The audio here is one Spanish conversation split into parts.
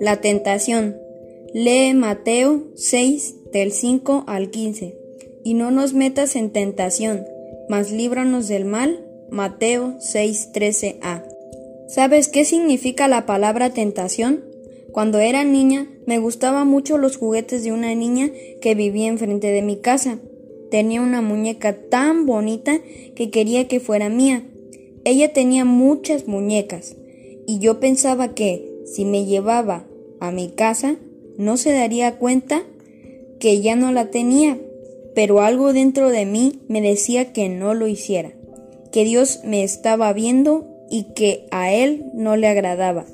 La tentación. Lee Mateo 6 del 5 al 15. Y no nos metas en tentación, mas líbranos del mal. Mateo 6 13a. ¿Sabes qué significa la palabra tentación? Cuando era niña me gustaban mucho los juguetes de una niña que vivía enfrente de mi casa. Tenía una muñeca tan bonita que quería que fuera mía. Ella tenía muchas muñecas y yo pensaba que si me llevaba a mi casa no se daría cuenta que ya no la tenía, pero algo dentro de mí me decía que no lo hiciera, que Dios me estaba viendo y que a Él no le agradaba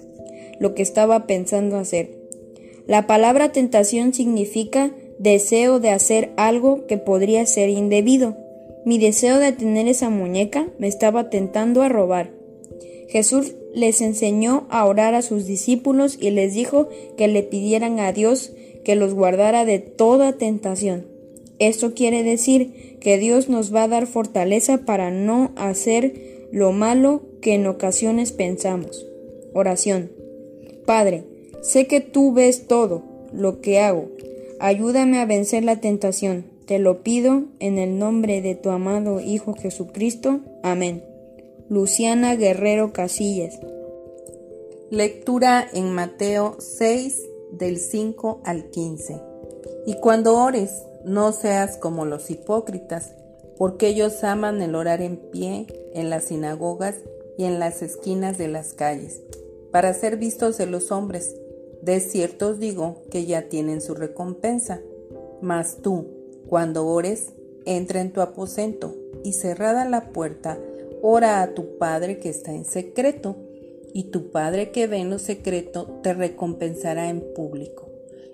lo que estaba pensando hacer. La palabra tentación significa deseo de hacer algo que podría ser indebido. Mi deseo de tener esa muñeca me estaba tentando a robar. Jesús les enseñó a orar a sus discípulos y les dijo que le pidieran a Dios que los guardara de toda tentación. Esto quiere decir que Dios nos va a dar fortaleza para no hacer lo malo que en ocasiones pensamos. Oración. Padre, sé que tú ves todo lo que hago. Ayúdame a vencer la tentación. Te lo pido en el nombre de tu amado Hijo Jesucristo. Amén. Luciana Guerrero Casillas. Lectura en Mateo 6 del 5 al 15. Y cuando ores, no seas como los hipócritas, porque ellos aman el orar en pie en las sinagogas y en las esquinas de las calles para ser vistos de los hombres. De cierto os digo que ya tienen su recompensa. Mas tú, cuando ores, entra en tu aposento y cerrada la puerta, ora a tu Padre que está en secreto, y tu Padre que ve en lo secreto te recompensará en público.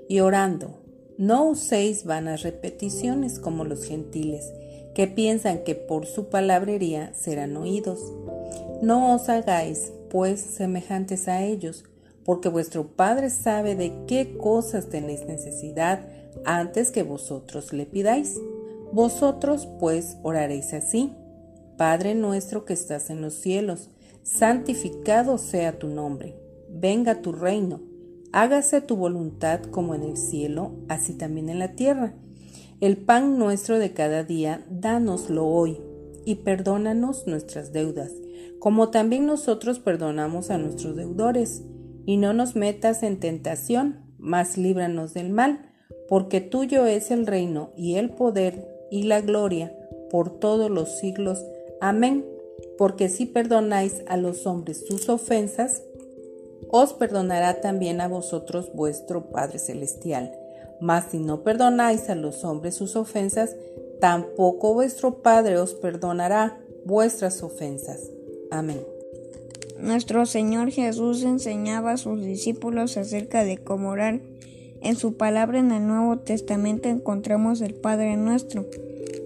Y orando, no uséis vanas repeticiones como los gentiles, que piensan que por su palabrería serán oídos. No os hagáis pues semejantes a ellos, porque vuestro Padre sabe de qué cosas tenéis necesidad antes que vosotros le pidáis. Vosotros pues oraréis así. Padre nuestro que estás en los cielos, santificado sea tu nombre, venga tu reino, hágase tu voluntad como en el cielo, así también en la tierra. El pan nuestro de cada día, dánoslo hoy, y perdónanos nuestras deudas como también nosotros perdonamos a nuestros deudores. Y no nos metas en tentación, mas líbranos del mal, porque tuyo es el reino y el poder y la gloria por todos los siglos. Amén. Porque si perdonáis a los hombres sus ofensas, os perdonará también a vosotros vuestro Padre Celestial. Mas si no perdonáis a los hombres sus ofensas, tampoco vuestro Padre os perdonará vuestras ofensas. Amén. Nuestro Señor Jesús enseñaba a sus discípulos acerca de cómo orar. En su palabra en el Nuevo Testamento encontramos el Padre nuestro.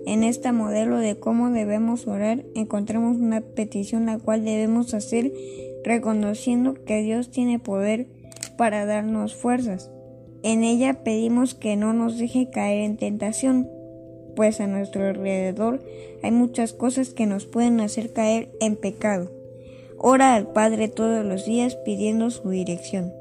En este modelo de cómo debemos orar encontramos una petición la cual debemos hacer reconociendo que Dios tiene poder para darnos fuerzas. En ella pedimos que no nos deje caer en tentación, pues a nuestro alrededor hay muchas cosas que nos pueden hacer caer en pecado. Ora al Padre todos los días pidiendo su dirección.